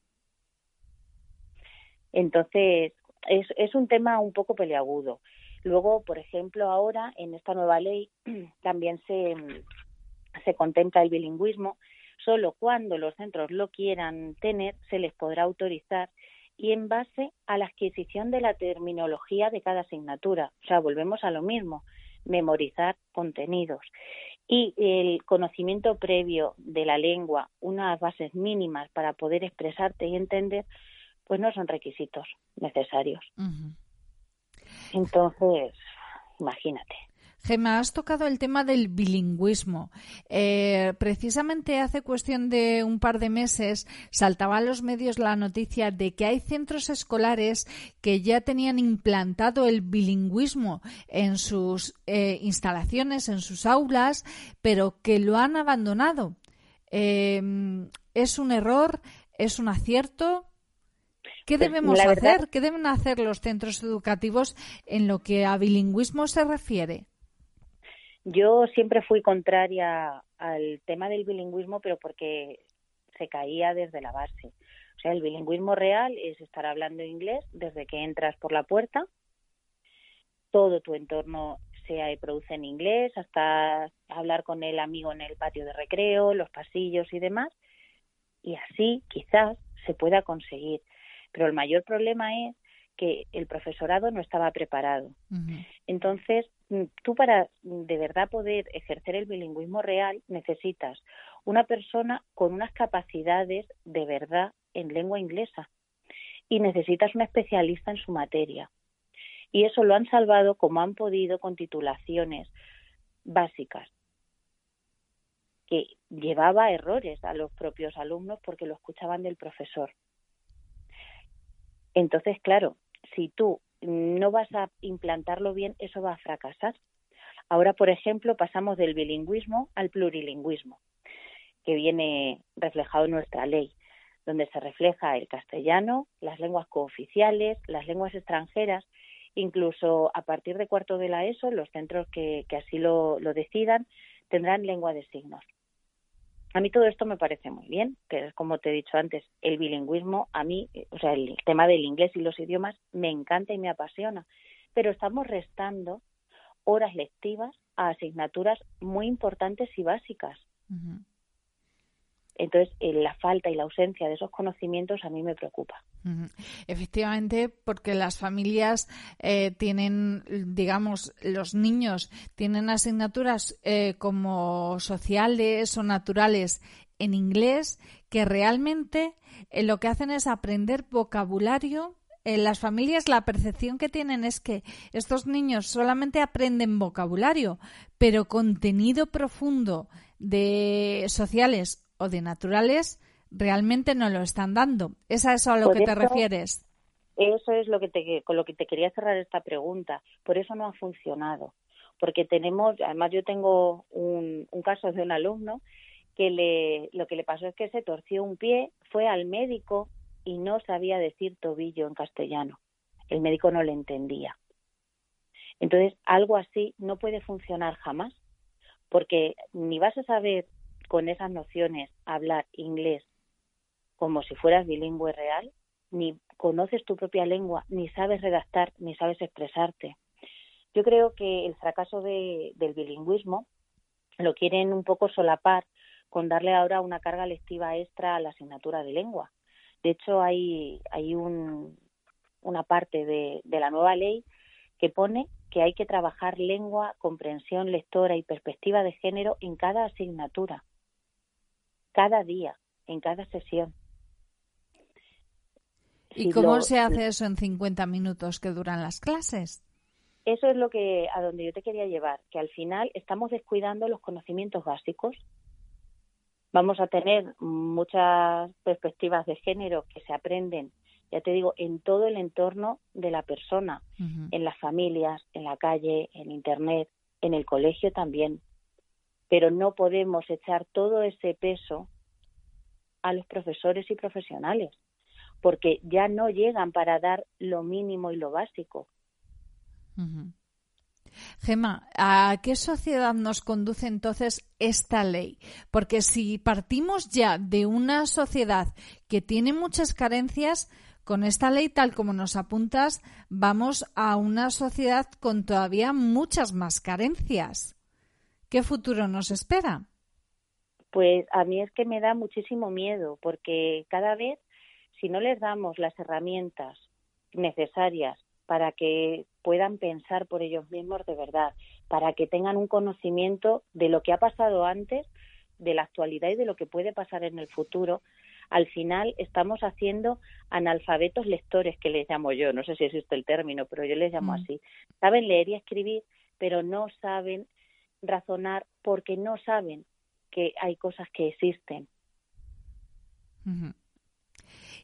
S15: Entonces, es, es un tema un poco peleagudo. Luego, por ejemplo, ahora en esta nueva ley también se, se contempla el bilingüismo. Solo cuando los centros lo quieran tener se les podrá autorizar y en base a la adquisición de la terminología de cada asignatura. O sea, volvemos a lo mismo, memorizar contenidos y el conocimiento previo de la lengua, unas bases mínimas para poder expresarte y entender, pues no son requisitos necesarios. Entonces, imagínate.
S1: Gemma, has tocado el tema del bilingüismo. Eh, precisamente hace cuestión de un par de meses saltaba a los medios la noticia de que hay centros escolares que ya tenían implantado el bilingüismo en sus eh, instalaciones, en sus aulas, pero que lo han abandonado. Eh, ¿Es un error? ¿Es un acierto? ¿Qué pues, debemos hacer? ¿Qué deben hacer los centros educativos en lo que a bilingüismo se refiere?
S15: Yo siempre fui contraria al tema del bilingüismo, pero porque se caía desde la base. O sea, el bilingüismo real es estar hablando inglés desde que entras por la puerta, todo tu entorno se produce en inglés, hasta hablar con el amigo en el patio de recreo, los pasillos y demás, y así quizás se pueda conseguir. Pero el mayor problema es que el profesorado no estaba preparado. Entonces, mm, tú para de verdad poder ejercer el bilingüismo real necesitas una persona con unas capacidades de verdad en lengua inglesa y necesitas un especialista en su materia. Y eso lo han salvado como han podido con titulaciones básicas que llevaba errores a los propios alumnos porque lo escuchaban del profesor. Entonces, claro, si tú no vas a implantarlo bien, eso va a fracasar. Ahora, por ejemplo, pasamos del bilingüismo al plurilingüismo, que viene reflejado en nuestra ley, donde se refleja el castellano, las lenguas cooficiales, las lenguas extranjeras, incluso a partir de cuarto de la ESO, los centros que, así lo decidan tendrán lengua de signos. A mí todo esto me parece muy bien, pero como te he dicho antes, el bilingüismo, a mí, eh, o sea, el tema del inglés y los idiomas me encanta y me apasiona, pero estamos restando horas lectivas a asignaturas muy importantes y básicas. Entonces, eh, la falta y la ausencia de esos conocimientos a mí me preocupa.
S1: Efectivamente, porque las familias eh, tienen, digamos, los niños tienen asignaturas eh, como sociales o naturales en inglés que realmente lo que hacen es aprender vocabulario en las familias la percepción que tienen es que estos niños solamente aprenden vocabulario, pero contenido profundo de sociales o de naturales realmente no lo están dando. ¿Es a eso a lo que te refieres?
S15: Eso es lo que te, con lo que te quería cerrar esta pregunta. Por eso no ha funcionado. Porque tenemos, además yo tengo un, un caso de un alumno que le, lo que le pasó es que se torció un pie, fue al médico y no sabía decir tobillo en castellano. El médico no le entendía. Entonces, algo así no puede funcionar jamás, porque ni vas a saber con esas nociones hablar inglés como si fueras bilingüe real, ni conoces tu propia lengua, ni sabes redactar, ni sabes expresarte. Yo creo que el fracaso del bilingüismo lo quieren un poco solapar con darle ahora una carga lectiva extra a la asignatura de lengua. De hecho, hay, hay un, una parte de, de la nueva ley que pone que hay que trabajar lengua, comprensión lectora y perspectiva de género en cada asignatura cada día, en cada sesión.
S1: ¿Y cómo se hace eso en 50 minutos que duran las clases?
S15: Eso es lo que a donde yo te quería llevar, que al final estamos descuidando los conocimientos básicos. Vamos a tener muchas perspectivas de género que se aprenden, ya te digo, en todo el entorno de la persona, en las familias, en la calle, en internet, en el colegio también pero no podemos echar todo ese peso a los profesores y profesionales, porque ya no llegan para dar lo mínimo y lo básico.
S1: Gema, ¿a qué sociedad nos conduce entonces esta ley? Porque si partimos ya de una sociedad que tiene muchas carencias, con esta ley, tal como nos apuntas, vamos a una sociedad con todavía muchas más carencias. ¿Qué futuro nos espera?
S15: Pues a mí es que me da muchísimo miedo, porque cada vez, si no les damos las herramientas necesarias para que puedan pensar por ellos mismos de verdad, para que tengan un conocimiento de lo que ha pasado antes, de la actualidad y de lo que puede pasar en el futuro, al final estamos haciendo analfabetos lectores, que les llamo yo, no sé si existe el término, pero yo les llamo mm. así. Saben leer y escribir, pero no saben razonar porque no saben que hay cosas que existen.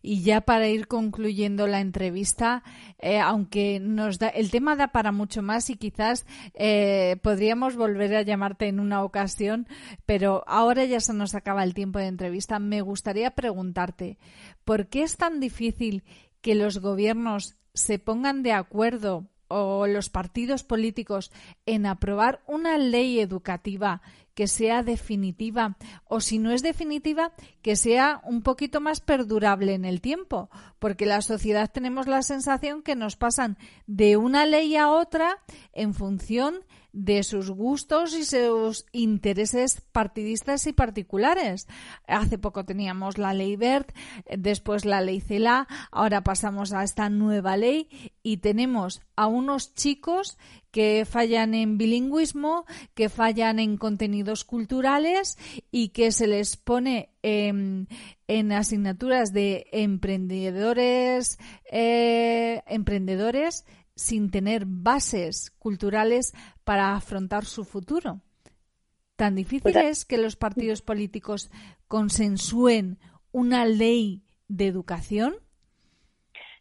S1: Y ya para ir concluyendo la entrevista, eh, aunque nos da, el tema da para mucho más y quizás eh, podríamos volver a llamarte en una ocasión, pero ahora ya se nos acaba el tiempo de entrevista. Me gustaría preguntarte, ¿por qué es tan difícil que los gobiernos se pongan de acuerdo o los partidos políticos en aprobar una ley educativa que sea definitiva o si no es definitiva que sea un poquito más perdurable en el tiempo porque la sociedad tenemos la sensación que nos pasan de una ley a otra en función de sus gustos y sus intereses partidistas y particulares. Hace poco teníamos la ley BERT, después la ley CELA, ahora pasamos a esta nueva ley y tenemos a unos chicos que fallan en bilingüismo, que fallan en contenidos culturales y que se les pone en, asignaturas de emprendedores, eh, emprendedores sin tener bases culturales para afrontar su futuro. Tan difícil pues es que los partidos políticos consensúen una ley de educación.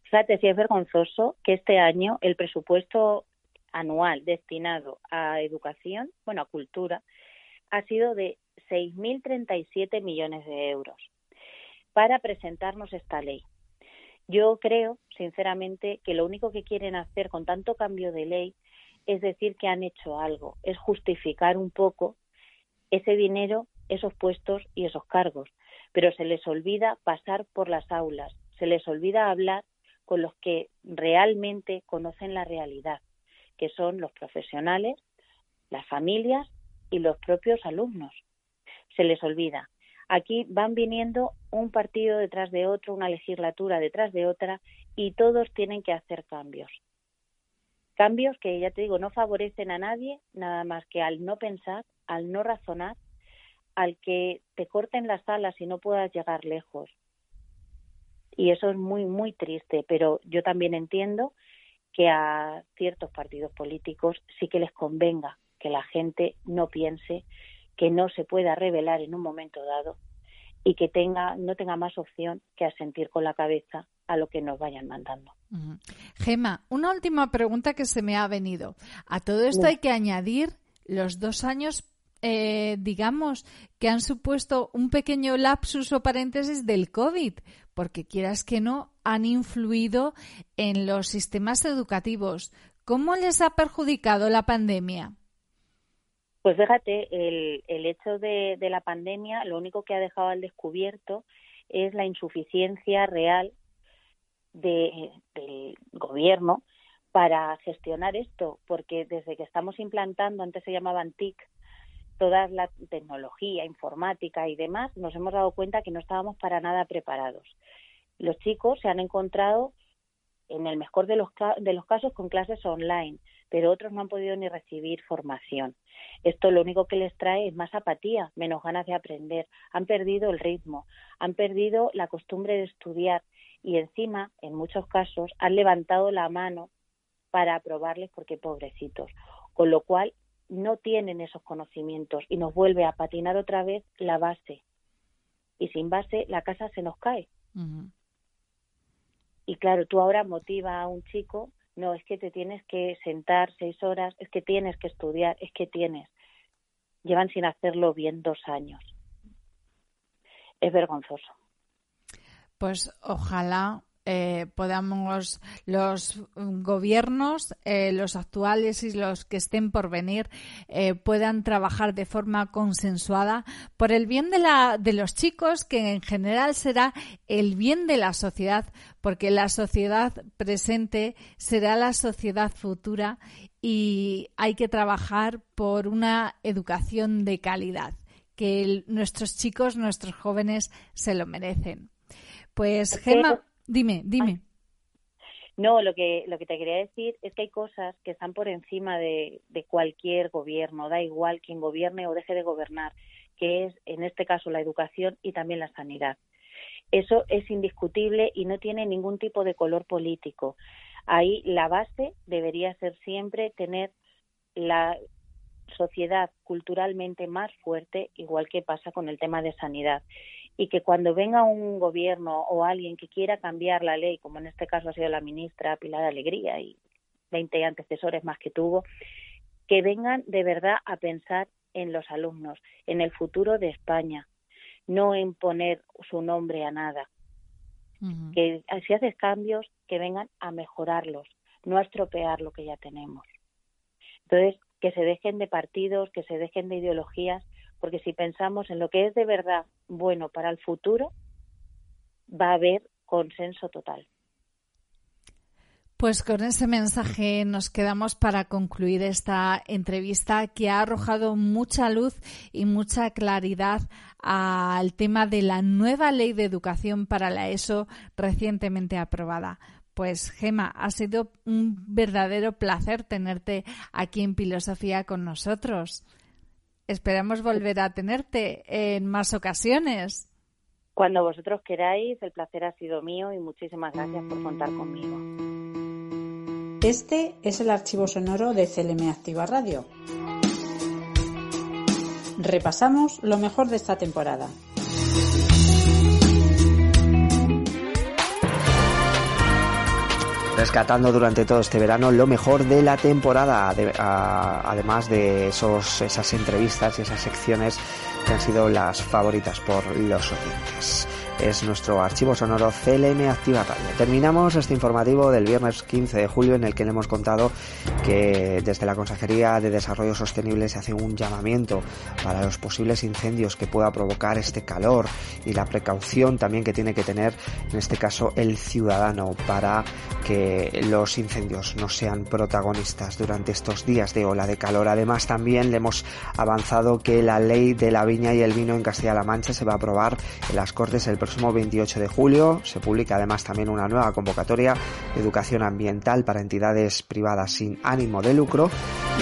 S15: Fíjate, si es vergonzoso que este año el presupuesto anual destinado a educación, bueno, a cultura, ha sido de 6.037 millones de euros para presentarnos esta ley. Yo creo, sinceramente, que lo único que quieren hacer con tanto cambio de ley es decir que han hecho algo, es justificar un poco ese dinero, esos puestos y esos cargos. Pero se les olvida pasar por las aulas, se les olvida hablar con los que realmente conocen la realidad, que son los profesionales, las familias y los propios alumnos. Se les olvida. Aquí van viniendo un partido detrás de otro, una legislatura detrás de otra, y todos tienen que hacer cambios. Cambios que, ya te digo, no favorecen a nadie, nada más que al no pensar, al no razonar, al que te corten las alas y no puedas llegar lejos. Y eso es muy, muy triste, pero yo también entiendo que a ciertos partidos políticos sí que les convenga que la gente no piense, que no se pueda revelar en un momento dado y que tenga, no tenga más opción que asentir con la cabeza a lo que nos vayan mandando.
S1: Gema, una última pregunta que se me ha venido. A todo esto hay que añadir los dos años, eh, digamos, que han supuesto un pequeño lapsus o paréntesis del COVID, porque quieras que no, han influido en los sistemas educativos. ¿Cómo les ha perjudicado la pandemia?
S15: Pues fíjate, el, el hecho de, la pandemia lo único que ha dejado al descubierto es la insuficiencia real de, del gobierno para gestionar esto, porque desde que estamos implantando, antes se llamaban TIC, toda la tecnología, informática y demás, nos hemos dado cuenta que no estábamos para nada preparados. Los chicos se han encontrado, en el mejor de los, de los casos, con clases online, pero otros no han podido ni recibir formación. Esto lo único que les trae es más apatía, menos ganas de aprender, han perdido el ritmo, han perdido la costumbre de estudiar y encima, en muchos casos, han levantado la mano para aprobarles porque pobrecitos, con lo cual no tienen esos conocimientos y nos vuelve a patinar otra vez la base. Y sin base la casa se nos cae. Y claro, tú ahora motiva a un chico no, es que te tienes que sentar seis horas, es que tienes que estudiar, es que tienes. Llevan sin hacerlo bien dos años. Es vergonzoso.
S1: Pues ojalá eh, podamos los gobiernos, eh, los actuales y los que estén por venir, eh, puedan trabajar de forma consensuada por el bien de, la, de los chicos, que en general será el bien de la sociedad, porque la sociedad presente será la sociedad futura y hay que trabajar por una educación de calidad, que nuestros chicos, nuestros jóvenes se lo merecen. Pues, Gemma. Dime, dime.
S15: No, lo que, lo que te quería decir es que hay cosas que están por encima de, de cualquier gobierno, da igual quien gobierne o deje de gobernar, que es en este caso la educación y también la sanidad. Eso es indiscutible y no tiene ningún tipo de color político. Ahí la base debería ser siempre tener la sociedad culturalmente más fuerte, igual que pasa con el tema de sanidad y que cuando venga un gobierno o alguien que quiera cambiar la ley, como en este caso ha sido la ministra Pilar Alegría y 20 antecesores más que tuvo, que vengan de verdad a pensar en los alumnos, en el futuro de España, no en poner su nombre a nada. Que si haces cambios, que vengan a mejorarlos, no a estropear lo que ya tenemos. Entonces, que se dejen de partidos, que se dejen de ideologías, porque si pensamos en lo que es de verdad bueno para el futuro, va a haber consenso total.
S1: Pues con ese mensaje nos quedamos para concluir esta entrevista que ha arrojado mucha luz y mucha claridad al tema de la nueva ley de educación para la ESO recientemente aprobada. Pues Gema, ha sido un verdadero placer tenerte aquí en Filosofía con nosotros. Esperamos volver a tenerte en más ocasiones.
S15: Cuando vosotros queráis, el placer ha sido mío y muchísimas gracias por contar conmigo.
S14: Este es el archivo sonoro de CLM Activa Radio. Repasamos lo mejor de esta temporada.
S2: Rescatando durante todo este verano lo mejor de la temporada, además de esos, esas entrevistas y esas secciones que han sido las favoritas por los oyentes es nuestro archivo sonoro CLM Activa Radio. Terminamos este informativo del viernes 15 de julio en el que le hemos contado que desde la Consejería de Desarrollo Sostenible se hace un llamamiento para los posibles incendios que pueda provocar este calor y la precaución también que tiene que tener en este caso el ciudadano para que los incendios no sean protagonistas durante estos días de ola de calor. Además también le hemos avanzado que la ley de la viña y el vino en Castilla-La Mancha se va a aprobar en las Cortes el próximo 28 de julio. Se publica además también una nueva convocatoria de educación ambiental para entidades privadas sin ánimo de lucro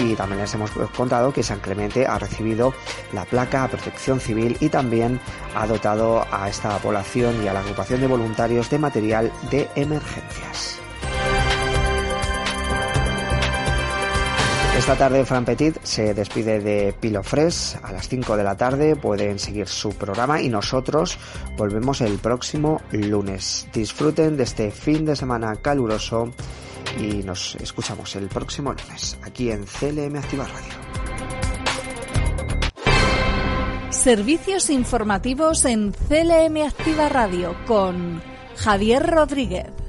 S2: y también les hemos contado que San Clemente ha recibido la placa a protección civil y también ha dotado a esta población y a la agrupación de voluntarios de material de emergencias. Esta tarde Fran Petit se despide de Pilo Fresh a las 5 de la tarde. Pueden seguir su programa y nosotros volvemos el próximo lunes. Disfruten de este fin de semana caluroso y nos escuchamos el próximo lunes aquí en CLM Activa Radio.
S1: Servicios informativos en CLM Activa Radio con Javier Rodríguez.